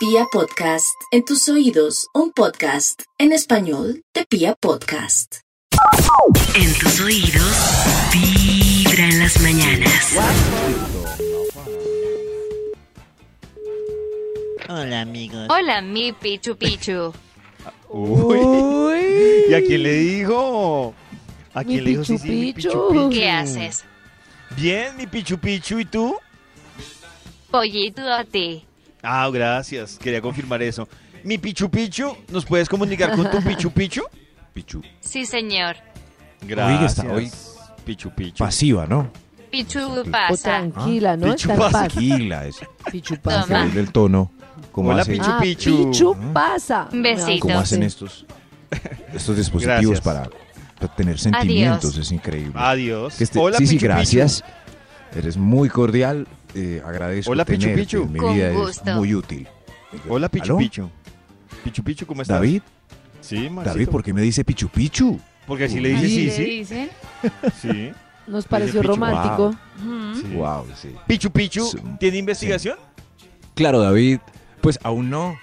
Pia Podcast, en tus oídos, un podcast en español de Pia Podcast. En tus oídos, vibra en las mañanas. Hola amigos. Hola, mi Pichu Pichu. Uy. ¿Y a quién le dijo? ¿A Mi quién le dijo Pichu sí, sí, mi. Pichu Pichu? ¿Qué haces? Bien, mi Pichu Pichu, ¿y tú? Pollito a ti. Ah, gracias, quería confirmar eso. Mi Pichu Pichu, ¿nos puedes comunicar con tu Pichu Pichu? Pichu. Sí, señor. Gracias. está hoy Pichu Pichu. Pasiva, ¿no? Pichu O pasa. tranquila, ¿no? Pichu pasa. paz. Tranquila, es Pichu Toma. pasa. el del tono. ¿Cómo, Hola, hace- Pichu. Ah, Pichu. Pichu pasa. Un besito. cómo hacen Sí. estos, estos dispositivos Gracias. para, para tener sentimientos? Es increíble. Adiós. Que este- Hola, sí, sí, Pichu Pichu. gracias. Eres muy cordial. Eh, agradezco Hola, Pichu tenerte Pichu. en Mi Con vida gusto. es muy útil. Hola, Pichu ¿Aló? Pichu. Pichu Pichu, ¿cómo estás? David, Sí, Maxito. David, ¿por qué me dice Pichu Pichu? Porque así le dice Así sí, le sí. dicen? Sí. Nos pareció Pichu. romántico. sí. Wow, sí. Pichu Pichu, Sí. ¿tiene investigación? Claro, David. Pues aún no.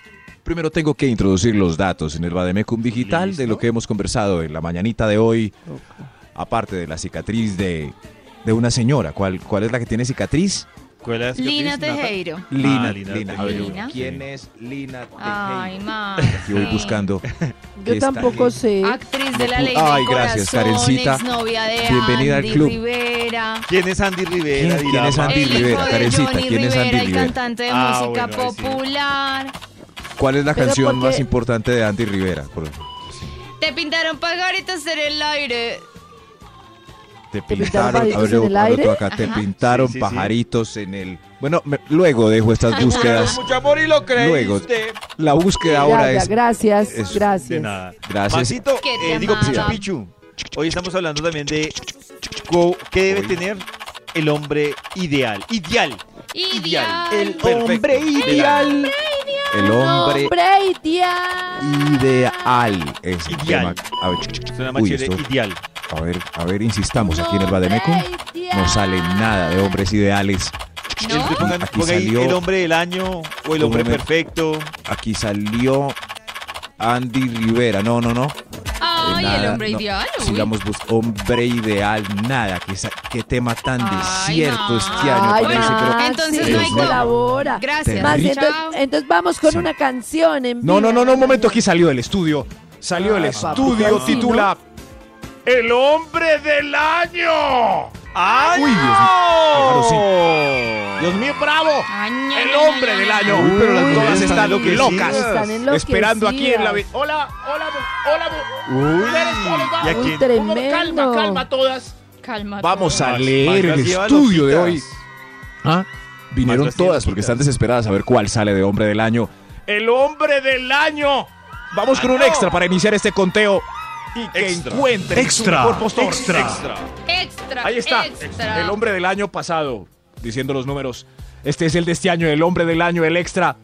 Primero tengo que introducir los datos en el Bademecum Digital de ¿Listo? lo que hemos conversado en la mañanita de hoy, aparte de la cicatriz de, de una señora. ¿Cuál, ¿Cuál es la que tiene cicatriz? ¿Cuál es Lina? Tejero. Lina. Ah, Lina Lina. Tejero. A ver, Lina. ¿quién es Lina Tejero? Ay, ma. Aquí voy sí. buscando. Yo tampoco Lina. sé. Actriz de la ley Ay, del gracias, Karencita. Bienvenida al Andy club. Rivera. ¿Quién es Andy Rivera? ¿Quién- dirá quién es? Andy el Rivera, Karencita, ¿quién es Andy Rivera, el cantante de Ah, música bueno, sí. popular. ¿Cuál es la Pero canción porque- más importante de Andy Rivera? Por- Te pintaron pajaritos en el aire. Te pintaron pintaron, pajaritos a ver, en el aire? acá, te pintaron Sí, sí, sí. pajaritos en el... Bueno, me- luego dejo estas búsquedas. Mucho amor y lo creíste. Luego, la búsqueda Ya, ahora ya, es... gracias, es- De gracias. nada. Gracias. Maxito, eh, digo Pichu. Hoy estamos hablando también de qué debe Hoy. tener el hombre ideal. Ideal. Ideal. El Perfecto. hombre ideal. El hombre Hombre ideal. ideal es el Ideal. tema. A ver, Suena más uy, ideal. A ver, a ver, insistamos aquí en el ideal. No sale nada de hombres ideales. ¿No? Entonces pongan, Aquí pongan salió- el hombre del año o el hombre perfecto. Aquí salió Andy Rivera. No, no, no. Ay, Nada, el hombre no. ideal. uy. Sigamos bus- hombre ideal, nada. Qué, tema tan Ay, desierto no. este año Ay, parece, pero entonces no hay colabora. Gracias. Más, entonces, entonces vamos con Sí. una canción en No, no, no, no, un momento, aquí salió el estudio. Salió el Ah, estudio, titula El hombre del año. ¡Ay! Uy, Dios mío. Claro, sí. Dios mío, bravo. Ay, ña, El hombre ña, del año. Uy, pero las Todas están están locas. Están. Esperando aquí en la... vi- Hola, hola, hola. Uy, ¿y a Uy, quién? tremendo. todas. Calma. Vamos a Max- leer el estudio de hoy. ¿Ah? Vinieron todas porque están desesperadas a ver cuál sale de hombre del año. ¡El hombre del año! Vamos con un ¡Año! extra para iniciar este conteo. Y que Extra. encuentren Extra. su mejor postor. Extra. Extra. Ahí está. Extra. El hombre del año pasado. Diciendo los números. Este es el de este año, el hombre del año, el extra.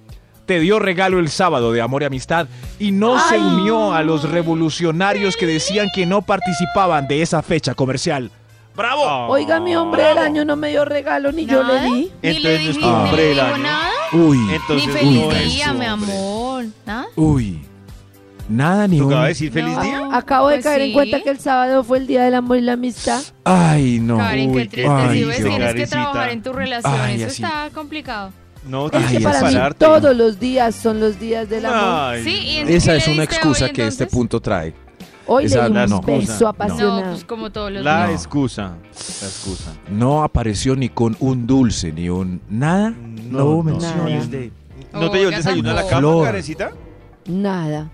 Te dio regalo el sábado de amor y amistad y no se unió a los revolucionarios que decían que no participaban de esa fecha comercial. ¡Bravo! Oiga, mi hombre del año no me dio regalo ni yo le di. Ni Entonces no ni hombre le del año. nada. Uy, Entonces, Ni no feliz es día, su mi hombre. amor. ¿Nada? uy. Nada ni ¿Tocaba un... decir feliz No. día? Acabo de Pues caer sí. en cuenta que el sábado fue el día del amor y la amistad. Ay, no. Karen, Uy, qué triste. ay, Si ves, tienes que trabajar en tu relación. Ay, Eso así. está complicado. No, Es tienes que Ay, que para mí pararte. todos los días son los días del amor. Ay, Sí, y en- Esa ¿qué es le una diste excusa hoy, que este entonces? punto trae. Hoy Esa le di no, un no. beso No, apasionado. pues como todos los La No. días. excusa. La excusa. No apareció ni con un dulce, ni un... ¿Nada? No, hubo menciones nada. de... ¿No te dio el Oiga, desayuno a la tampoco. cama, Flor. Karencita? Nada.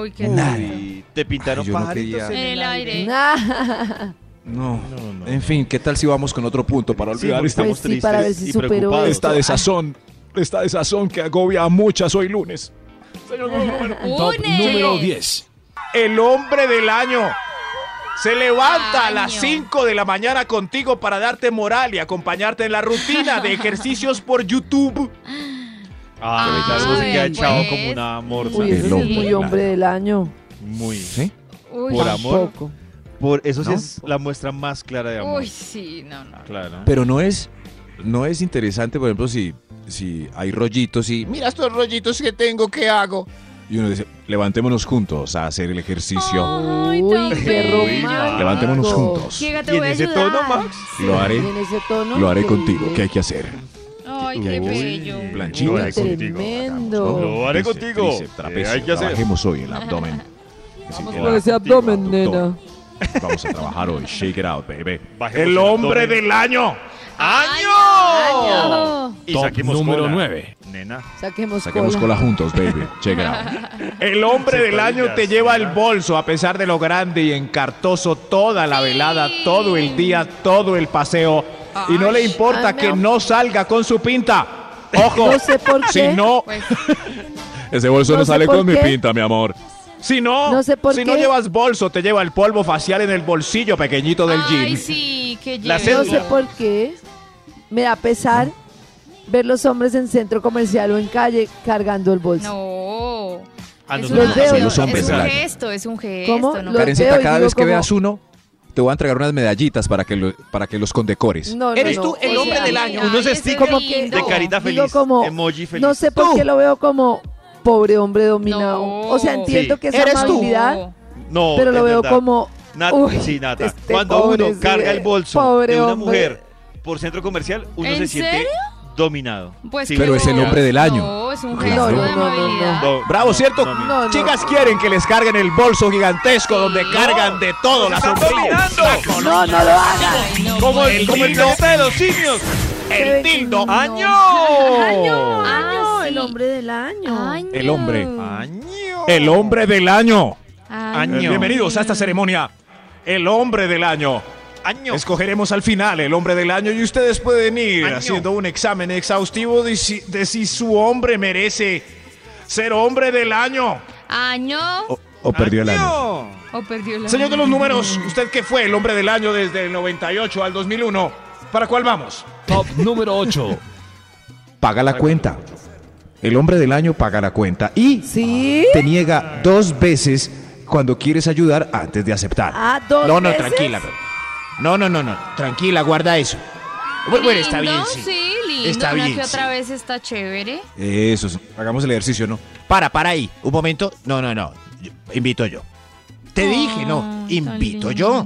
Uy, qué te pintaron Ay, yo no pajaritos quería- En el aire. No. No, no. En fin, ¿qué tal si vamos con otro punto para olvidar Pues estamos sí, tristes para ver si y superó preocupados. esta desazón? Esta desazón que agobia a muchas hoy lunes. Señor número- Une. número 10. El hombre del año. Se levanta a las Año. 5 de la mañana contigo para darte moral y acompañarte en la rutina de ejercicios por YouTube. Ay, Ah, claro, se queda pues. echado como una morsa. Uy, eso sí El es muy hombre del año. Muy. ¿Sí? Uy, Por amor. Tampoco. Por eso sí ¿No? es la muestra más clara de amor. Uy, sí, no, no. Claro. Pero no es no es interesante, por ejemplo, si, si hay rollitos y mira estos rollitos que tengo, ¿qué hago? Y uno dice, levantémonos juntos a hacer el ejercicio. Ay, Uy, qué romántico. Levantémonos juntos. Llega, te ¿Y en voy ese ayudar. tono, Max? Lo haré, En ese tono. lo haré contigo. ¿Qué hay que hacer? Ay, qué bello. Blanchita. Uy, Lo haré contigo. tremendo. Lo haré contigo. tríceps, trapecio. ¿Qué hay que hacer? Trabajemos hoy el abdomen. Vamos con ese abdomen, nena. Vamos a trabajar hoy. Shake it out, baby. Bajemos El el hombre abdomen. del año. ¡Año! Y Top saquemos número cola. nueve. Nena. Saquemos, Saquemos cola. cola juntos, baby. Check it out. El hombre Se del año te lleva el bolso a pesar de lo grande y encartoso toda la velada, todo el día, todo el paseo. Y no le importa Ay, que no salga con su pinta. Ojo. No sé por Si qué. no, Pues, ese bolso No no, sé sale con mi pinta, mi amor. Si no, No sé por si qué. no llevas bolso, te lleva el polvo facial en el bolsillo pequeñito del Ay, jean. sí, que. No sé por qué. Me da pesar ver los hombres en centro comercial o en calle cargando el bolso. No. Ah, no, es, no, los una- veo, es un- gesto, es un gesto. ¿Cómo? ¿no? Los Karencita, veo y cada vez que como- veas uno, te voy a entregar unas medallitas para que, lo- para que los condecores. No, no, Eres no, tú el o hombre sea, del año. Unos stickers de carita Digo feliz. como- emoji feliz. No sé por Tú. qué lo veo como pobre hombre dominado. No. O sea, entiendo Sí. que es Eres tú. amabilidad, No, pero lo veo verdad. como Nat- Uy, sí, Nata. este Cuando uno carga el bolso de una hombre. mujer por centro comercial, uno ¿En se siente serio? Dominado. Pues Sí, Pero es el hombre del año. No, es un gesto No, de no, no, Bravo, no, ¿cierto? no, No, no. Chicas quieren que les carguen el bolso gigantesco donde cargan de todo, la ¡Están sombrilla, dominando! No, no lo hagas. Como el, como el de los simios. el tildo. ¡Año! Año, Ah, el hombre del año. Año. El hombre. ¡Año! El hombre del año. Año. Año. Bienvenidos a esta ceremonia. El hombre del año. ¡Año! Escogeremos al final el hombre del año y ustedes pueden ir Año. haciendo un examen exhaustivo de si, de si su hombre merece ser hombre del año. Año. O, perdió el año. O perdió el Señor de los números, ¿usted qué fue el hombre del año desde el 98 al 2001? ¿Para cuál vamos? Top número 8. Paga la cuenta. El hombre del año paga la cuenta y ¿Sí? te niega dos veces cuando quieres ayudar antes de aceptar. Ah, dos no, no, veces. tranquila. pero- No, no, no, no. Tranquila, guarda eso. Bueno, está bien, sí. lindo. Está Una bien, que sí. otra vez está chévere. Eso, sí. hagamos el ejercicio, ¿no? Para, para ahí. Un momento. No, no, no. Yo- Invito yo. Te dije, no. Ah, Invito yo.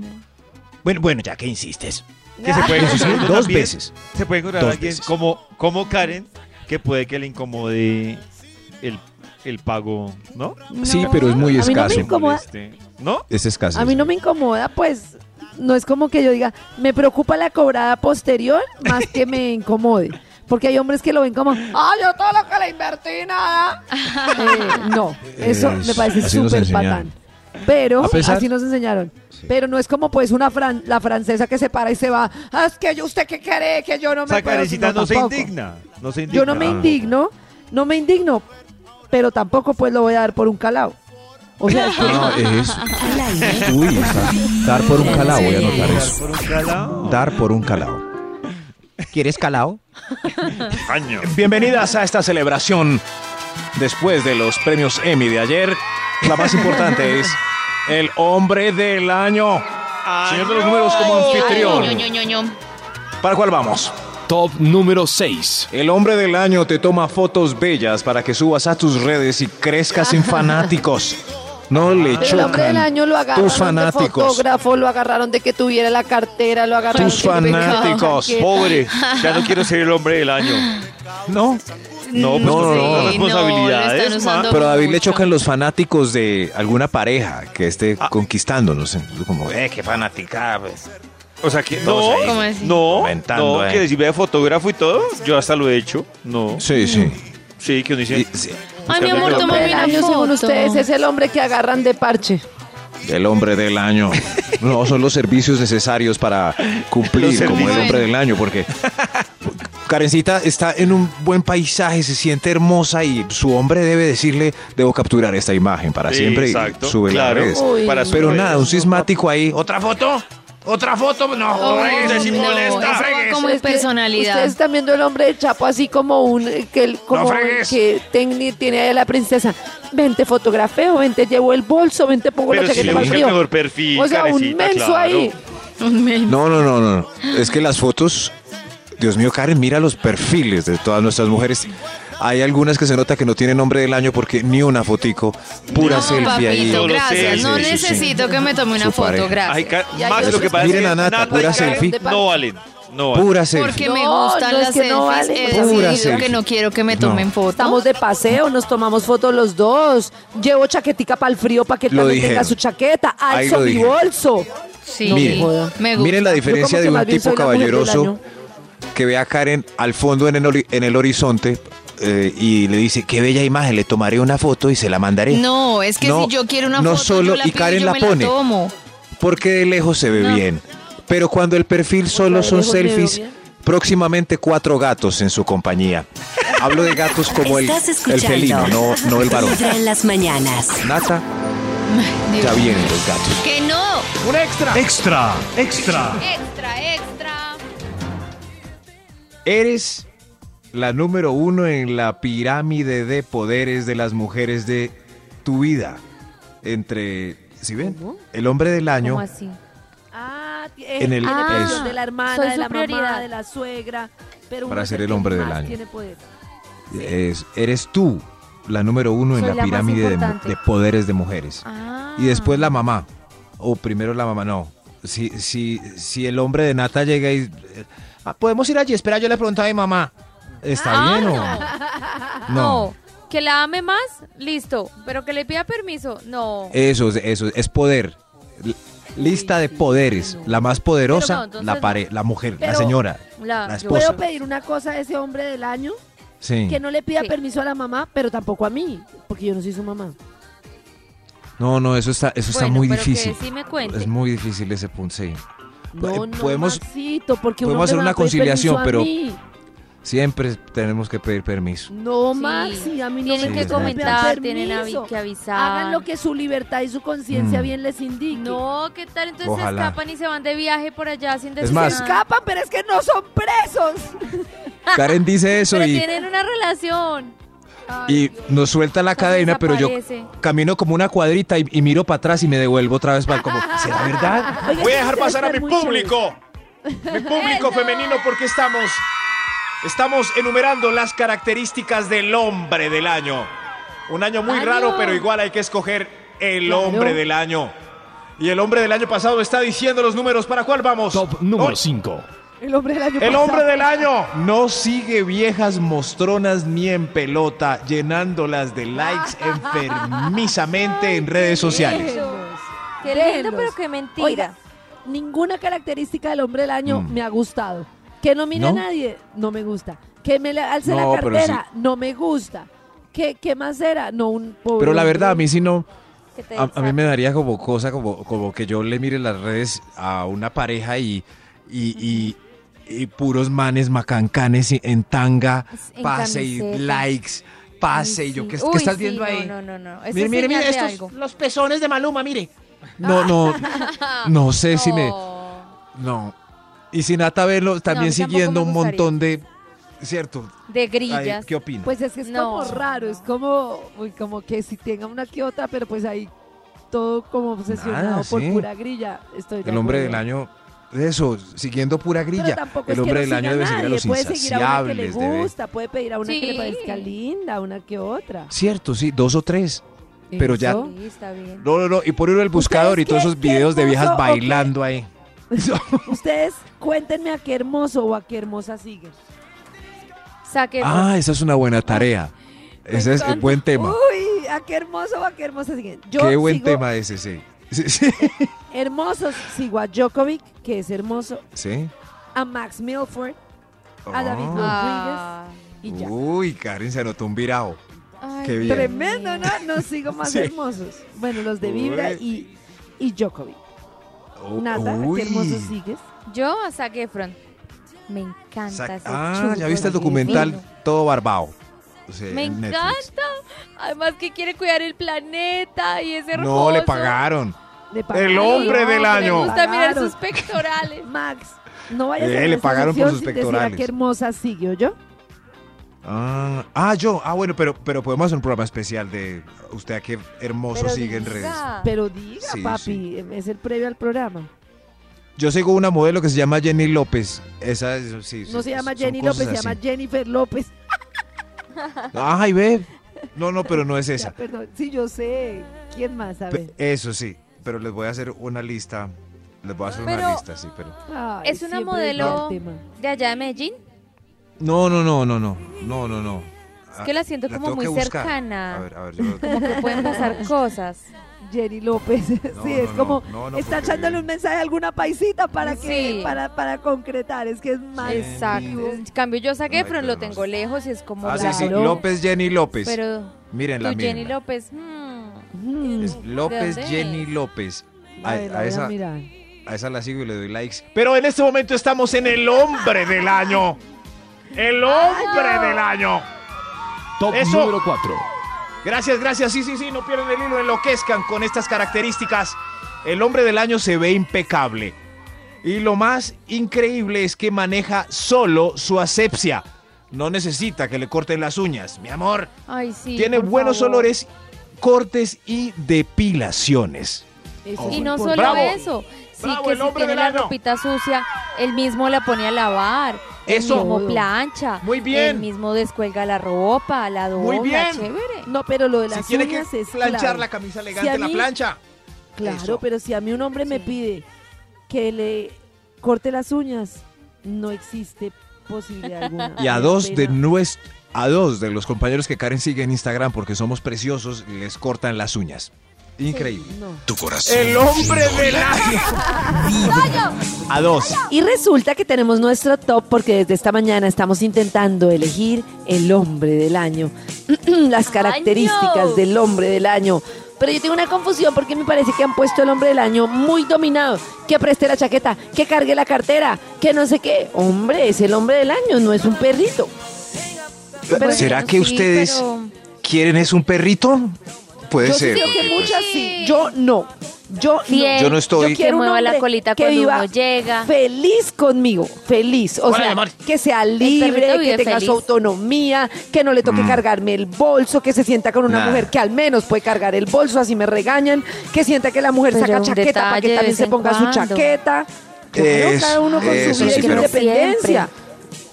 Bueno, bueno, ya que insistes. Que se puede sí, encontrar dos también- veces. Se puede encontrar Dos alguien veces. como, como Karen que puede que le incomode el, el pago, ¿no? Sí, No. pero es muy A mí no me escaso. incomoda. Moleste. ¿No? Es escaso. A mí no me incomoda, pues no es como que yo diga, me preocupa la cobrada posterior más que me incomode. Porque hay hombres que lo ven como, ah, yo todo lo que le invertí, nada. Eh, no, eso Es- me parece súper patán. Pero, pesar- así nos enseñaron. Pero no es como pues una fran- la francesa que se para y se va, ah, es que yo, usted qué cree que yo no O me sea, puedo-". No, se indigna. No se indigna. Yo no me Ah. indigno, no me indigno, pero tampoco pues lo voy a dar por un calao. O sea, es que- No, es. Al aire. Uy, está- dar por un calao, voy a anotar Dar eso. por un calao. Dar por un calao. ¿Quieres calao? Año. Bienvenidas a esta celebración. Después de los premios Emmy de ayer, la más importante es el hombre del año. Señor de los números como anfitrión. ¿Para cuál vamos? Top número 6. El hombre del año te toma fotos bellas para que subas a tus redes y crezcas en fanáticos. No le El hombre del chocan año lo agarraron tus de fanáticos. fotógrafo, lo agarraron de que tuviera la cartera, lo agarraron Tus de fanáticos. Pobre, ya no quiero ser el hombre del año. No, No, pues No, no, no. no, responsabilidades, usando. pero a David le mucho. chocan los fanáticos de alguna pareja que esté Ah. conquistándonos. Como, eh, qué fanática. pues. O sea que no, no, no, eh. que decirme de fotógrafo y todo, yo hasta lo he hecho. No, Sí, sí. sí, que uno dice, Y- sí. Ay, mi El amor, El toma una año, según ustedes, es el hombre que agarran de parche. El hombre del año. No, son los servicios necesarios para cumplir como el hombre del año, porque Karencita está en un buen paisaje, se siente hermosa y su hombre debe decirle, debo capturar esta imagen para Sí, siempre. exacto, y sube claro. la. Uy, su Pero nada, un sismático ahí. ¿Otra foto? ¿Otra foto? No, Oh, si no, molesta, eso va fregues. como Es personalidad. Ustedes están viendo el hombre de Chapo así como un eh, que el- como fregues. que ten- tiene ahí a la princesa. Vente fotografeo, vente llevo el bolso, vente pongo pero la si chaqueta le para el mejor perfil, O sea, un menso claro. ahí. Un men. No, no, no, no. Es que las fotos Dios mío, Karen, mira los perfiles de todas nuestras mujeres. Hay algunas que se nota que no tienen nombre del año porque ni una fotico, pura No, selfie ahí. papito, Solo gracias. No sí, sí. necesito que me tome una Su foto, pareja. Gracias. Ca- Y hay Max, lo otros- que pasa Miren a Nata, pura selfie. No valen. No. Pura selfie. Porque me No, gustan no, es las que no selfies. vale. He Pura decidido selfie. que no quiero que me tomen fotos. Estamos de paseo, nos tomamos fotos los dos. Llevo chaquetica para el frío para que Lo también tenga su chaqueta. Ahí Alzo mi bolso. Sí, Miren, me gusta. miren la diferencia de un tipo caballeroso que ve a Karen al fondo en el, ori- en el horizonte eh, y le dice, qué bella imagen, le tomaré una foto y se la mandaré. No, es que No, si yo quiero una no foto, solo- yo la y pido Karen yo la me pone. la tomo. Porque de lejos se ve No. bien. Pero cuando el perfil solo son selfies, próximamente cuatro gatos en su compañía. Hablo de gatos como el, el felino, no, no el varón. En las mañanas. Nata, Dios. ya vienen los gatos. Que no. Extra, extra. Extra, extra. Eres la número uno en la pirámide de poderes de las mujeres de tu vida. Entre, ¿sí ven? ¿Cómo? El hombre del año. ¿Cómo así? Ah, En el- Ah, de la hermana, de la mamá, prioridad. de la suegra. Pero Para es ser el hombre del año. tiene poder. es- eres tú la número uno en Soy la pirámide de, poderes de mujeres. Ah. Y después la mamá. O primero la mamá, no. Si, si, si el hombre de Nata llega y... eh, "Ah, Podemos ir allí, espera, yo le pregunto a mi mamá. ¿Está Ah, bien o...? no. No. Que la ame más, listo. Pero que le pida permiso, no. Eso, es- eso, es poder. L- Lista de poderes. La más Pero poderosa, no, entonces la, no. pare, la mujer, la señora. La- esposa. ¿Puedo pedir una cosa a ese hombre del año? Sí. Que no le pida Sí. permiso a la mamá, pero tampoco a mí, porque yo no soy su mamá. No, no, eso está, eso está Bueno, muy pero difícil. Que sí me cuente. Es muy difícil ese punto, sí. No, Eh, no, podemos- Maxito, porque un podemos hacer una conciliación, pero- mí. Siempre tenemos que pedir permiso. No, Sí. Maxi, a mí no Tienen me que comentar, tienen avi- que avisar. Hagan lo que su libertad y su conciencia Mm. bien les indique. No, ¿qué tal? Entonces Ojalá. se escapan y se van de viaje por allá sin decir Es más- Se escapan, pero es que no son presos. Karen dice eso Pero y, tienen una relación. y nos suelta la cadena, pero yo camino como una cuadrita y, y miro para atrás y me devuelvo otra vez para como, ¿será verdad? Voy a dejar pasar a mi público. Mi público femenino porque estamos estamos enumerando las características del hombre del año. Un año muy Año. raro, pero igual hay que escoger el Claro. hombre del año. Y el hombre del año pasado está diciendo los números. ¿Para cuál vamos? Top número Hoy- 5. chévere. El hombre del año El pasado. hombre del año. No sigue viejas mostronas ni en pelota, llenándolas de likes enfermizamente en redes sociales. Qué lindo, pero qué mentira. Oiga, ninguna característica del hombre del año Mm. me ha gustado. Que no mire a nadie, no me gusta. Que me le alce No, la cartera, no me gusta. ¿Qué, ¿Qué más era? No, un pobre Pero la verdad, a mí sí no. Que A, a mí me daría como cosa, como, como que yo le mire las redes a una pareja y, y, y- y puros manes macancanes en tanga, En pase y likes, pase Ay, y yo. ¿qué, Uy, qué estás sí, viendo no, ahí? No, no, no. Mire, mire, mire, estos algo. los pezones de Maluma, mire. No, no, no sé si me... No. Y sin Nata verlo, también siguiendo un montón de... ¿Cierto? De grillas. ¿Qué opina? Pues es que es No. como raro, es como, uy, como que si tenga una que otra, pero pues ahí todo como obsesionado Nada, por sí. pura grilla. Estoy de el hombre del año... Eso, siguiendo pura grilla. tampoco El es hombre que del no año debe seguir a los puede seguir a una que le insaciables. debe- gusta, puede pedir a una que le parezca linda, una que otra. Cierto, sí, dos o tres. Pero ya-. Sí, está bien. No, no, no. Y por ir al buscador y todos esos videos de viejas bailando ahí. Ustedes cuéntenme a qué hermoso o a qué hermosa siguen. Ah, esa es una buena tarea. Ese es un buen tema. Uy, a qué hermoso o a qué hermosa siguen. Yo Qué buen sigo tema ese, sí. Sí, sí. Hermosos, sigo a Djokovic, que es hermoso, ¿Sí? a Max Milford, a David Oh. Ah. y ya. Uy, Karen se anotó un virao. Ay, Qué bien. Tremendo, ¿no? No sigo más Sí. hermosos. Bueno, los de Vibra y, y Djokovic. Nata, ¿a Uy. qué hermoso sigues? Yo a Zac Efron. Me encanta Sa- ese Ah, chulo ¿ya viste el divino. documental Todo Barbao? O sea, Me en Netflix. encanta. Además que quiere cuidar el planeta y es hermoso. No le pagaron. Le pagaron, El hombre del año. Me gusta mirar pagaron. sus pectorales. Max, no vayas Eh, a le pagaron por sus sin decir a pectorales. qué hermosa sigue, yo? Ah, ah, yo. Ah, bueno, pero, pero podemos hacer un programa especial de usted a qué hermoso Pero sigue en redes. Pero diga, Sí, papi, sí. es el previo al programa. Yo sigo una modelo que se llama Jenny López. Esa, eso sí, No sí, se llama Jenny López, se llama Jennifer López. Ay, ve. No, no, pero no es Ya, esa. perdón. Sí, yo sé. ¿Quién más? A ver. Eso sí, pero les voy a hacer una lista. Les voy a hacer una lista, sí, pero. Ay, ¿Es una modelo de allá de Medellín? No, no, no, no, no. No, no, no. Es que la siento como tengo muy cercana. A ver, a ver, yo. Como que pueden pasar cosas. Jenny López. sí, No, es como no, no, está echándole un mensaje a alguna paisita para que Sí. para, para concretar. Es que es más Exacto. En cambio, yo saqué, pero pero lo no tengo sé. lejos y es como. Ah, sí, sí. López Jenny López. Pero tu Mírenla, Jenny. López. mm, Mm, Es López ¿De dónde Jenny es? López. A, a la esa, a esa la sigo y le doy likes. Pero en este momento estamos en el hombre del año. El hombre del año. Top Eso. número 4. Gracias, gracias. Sí, sí, sí, no pierden el hilo, enloquezcan con estas características. El hombre del año se ve impecable. Y lo más increíble es que maneja solo su asepsia. No necesita que le corten las uñas, mi amor. Ay, sí. Tiene por buenos favor. olores, cortes y depilaciones. Eso Y no solo Bravo. eso. Sí, Bravo, que el si hombre tiene del la año. ropita sucia, él mismo la pone a lavar. Eso. Todo. plancha. Muy bien. Él mismo descuelga la ropa, la dobla. Muy bien. Chévere. No, pero lo de Si las tiene que uñas es planchar clave. la camisa Si elegante, a la plancha. Claro, Eso. pero si a mí un hombre me pide que le corte las uñas, no existe posibilidad alguna. Y a dos de pena. nues- a dos de los compañeros que Karen sigue en Instagram porque somos preciosos, les cortan las uñas. Increíble. No. Tu corazón. El hombre del año. A dos. Y resulta que tenemos nuestro top porque desde esta mañana estamos intentando elegir el hombre del año. Las características ¡Año! del hombre del año. Pero yo tengo una confusión porque me parece que han puesto el hombre del año muy dominado. Que preste la chaqueta, que cargue la cartera, que no sé qué. Hombre, es el hombre del año, no es un perrito. Pero- ¿Será Bueno, que sí, ustedes pero- quieren es un perrito? Puede Yo ser. que pues, muchas sí. Yo no. Yo Fiel. Yo no estoy- Yo quiero Que mueva la colita que cuando viva uno llega. Feliz conmigo, feliz. O sea, que sea libre, que tenga feliz. su autonomía, que no le toque Mm. cargarme el bolso, que se sienta con una Nah. mujer que al menos puede cargar el bolso, así me regañan, que sienta que la mujer Pero saca chaqueta para que también se ponga su chaqueta. Claro, Es- cada uno con eso su vida sí, y su pero- independencia.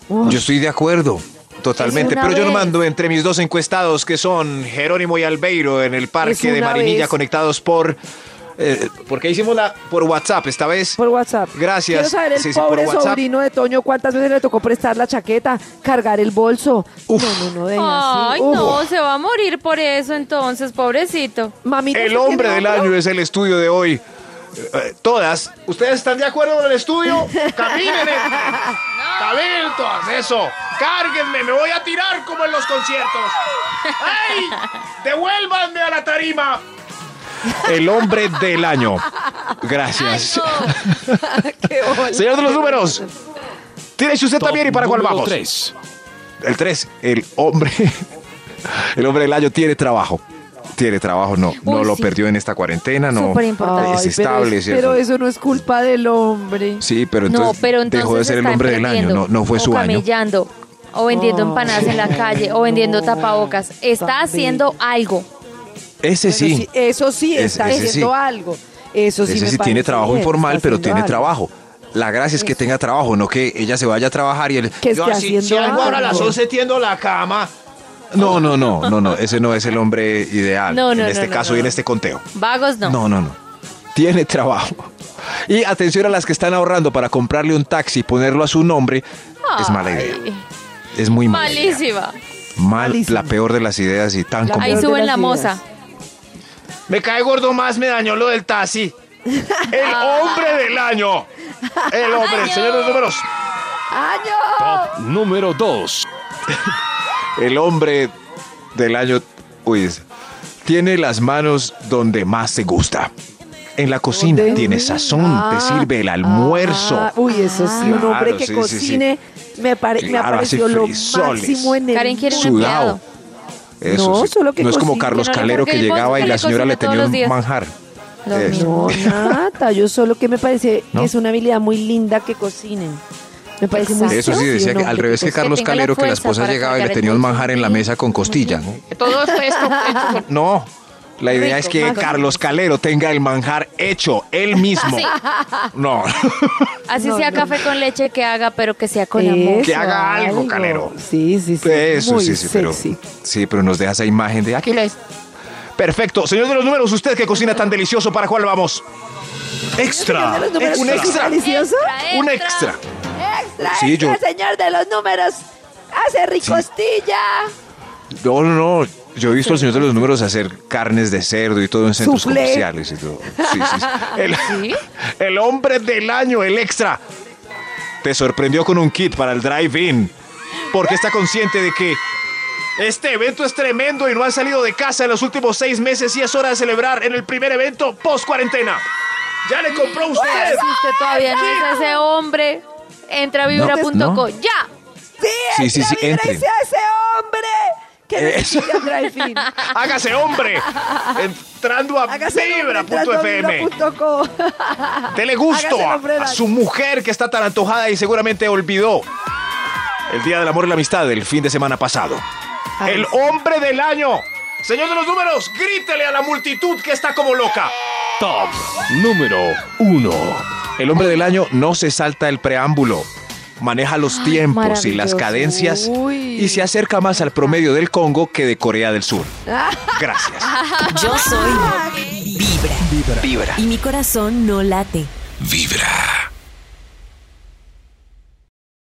Uf, Yo estoy de acuerdo. Totalmente, pero yo no mando entre mis dos encuestados que son Jerónimo y Albeiro en el parque de Marinilla vez. conectados por eh, porque hicimos la por WhatsApp esta vez. por WhatsApp. Gracias. Quiero saber el Sí, pobre sobrino de Toño cuántas veces le tocó prestar la chaqueta, cargar el bolso. Uf. No, no, no, de ella Ay, sí. No, se va a morir por eso entonces, pobrecito. Mamita, El ¿usted hombre del año es el estudio de hoy. Eh, todas. ¿Ustedes están de acuerdo con el estudio? Caminen. Caminen todas. Eso. Cárguenme. Me voy a tirar como en los conciertos. ¡Ay! ¡Devuélvanme a la tarima! El hombre del año. Gracias. Qué bola. Señor de los números. Tiene usted Top también y para cuál vamos. 3. El 3. El hombre. El hombre del año tiene trabajo. Tiene trabajo, no, no lo sí. perdió en esta cuarentena, no. Es estable, pero, eso no es culpa del hombre. Sí, pero entonces, no, pero entonces dejó de ser el hombre del año, no, no fue o su año. camellando, o vendiendo Oh, empanadas en la calle, o vendiendo no, tapabocas. Está haciendo algo. Ese sí, eso sí está ese haciendo sí. algo. Eso sí ese me sí tiene trabajo informal, pero tiene algo. trabajo. La gracia es que tenga trabajo, no que ella se vaya a trabajar y él... Que esté Yo, si- haciendo si algo ahora a las algo. 11 tiendo la cama. No, no, no, no, no, ese no es el hombre ideal No, no, en este no, caso no, y en este conteo. Vagos no. No, no, no. Tiene trabajo. Y atención a las que están ahorrando para comprarle un taxi y ponerlo a su nombre. Es mala idea. Es muy mala. idea. Malísima. Mal, Malísima. la peor de las ideas y tan La común. Ahí suben la moza. Me cae gordo más, me dañó lo del taxi. El hombre del año. El hombre, el señor de los números. ¡Año! Top número 2. El hombre del año. Uy, es- tiene las manos donde más te gusta. En la cocina ¿Dónde? tiene sazón, Ah, te sirve el almuerzo. ah, uy, eso sí, un hombre que sí, sí, sí. cocine me, pare- me Claro, pareció hace lo máximo en el Karen quiere un Sudado. Eso No, sí. solo que no es como Carlos no le- Calero que llegaba y la señora le tenía un manjar. No, nada, yo solo que me parece ¿No? que es una habilidad muy linda que cocinen. Me parece muy Eso sí, decía un que al revés que cocine. Carlos la Calero, que la esposa llegaba y le tenía un manjar en la mesa con costilla. ¿no? Todo esto, esto, No, La idea Rico, es que Carlos Calero tenga el manjar hecho él mismo. Sí. No, Así No, sea no, café con leche que haga, pero que sea con amor. Que haga algo, Calero. Sí, sí, sí. eso Muy sí, sí, pero, sí, pero nos deja esa imagen de Aquiles. Perfecto. Señor de los números, usted que cocina tan delicioso, ¿para cuál vamos? Extra. ¿De los números Un extra. delicioso? Un extra. Extra, Sí, extra, yo- señor de los números. Hace ricostilla. No, no, no. Yo he visto al señor de los números hacer carnes de cerdo y todo en centros comerciales y todo. Sí, sí, sí. El, el hombre del año, el extra. Te sorprendió con un kit para el drive-in. Porque está consciente de que este evento es tremendo y no han salido de casa en los últimos seis meses y es hora de celebrar en el primer evento post-cuarentena. Ya le compró usted. Si usted todavía no es ese hombre, entra a vibra.co. No. ¡Ya! Sí, Sí, sí, entren. vibra y sea ese hombre que Eso. necesita drive-in. Hágase hombre. Entrando a Hágase hombre entrando a vibra.fm. Dele gusto a, hombre, a su mujer que está tan antojada y seguramente olvidó el Día del Amor y la Amistad del fin de semana pasado. Ay, El sí. hombre del año. Señor de los números, grítele a la multitud que está como loca. Top número 1. El hombre del año no se salta el preámbulo. Maneja los Ay, tiempos y las cadencias Uy. y se acerca más al promedio del Congo que de Corea del Sur. Gracias. Yo soy Vibra. Vibra. Y mi corazón no late. Vibra.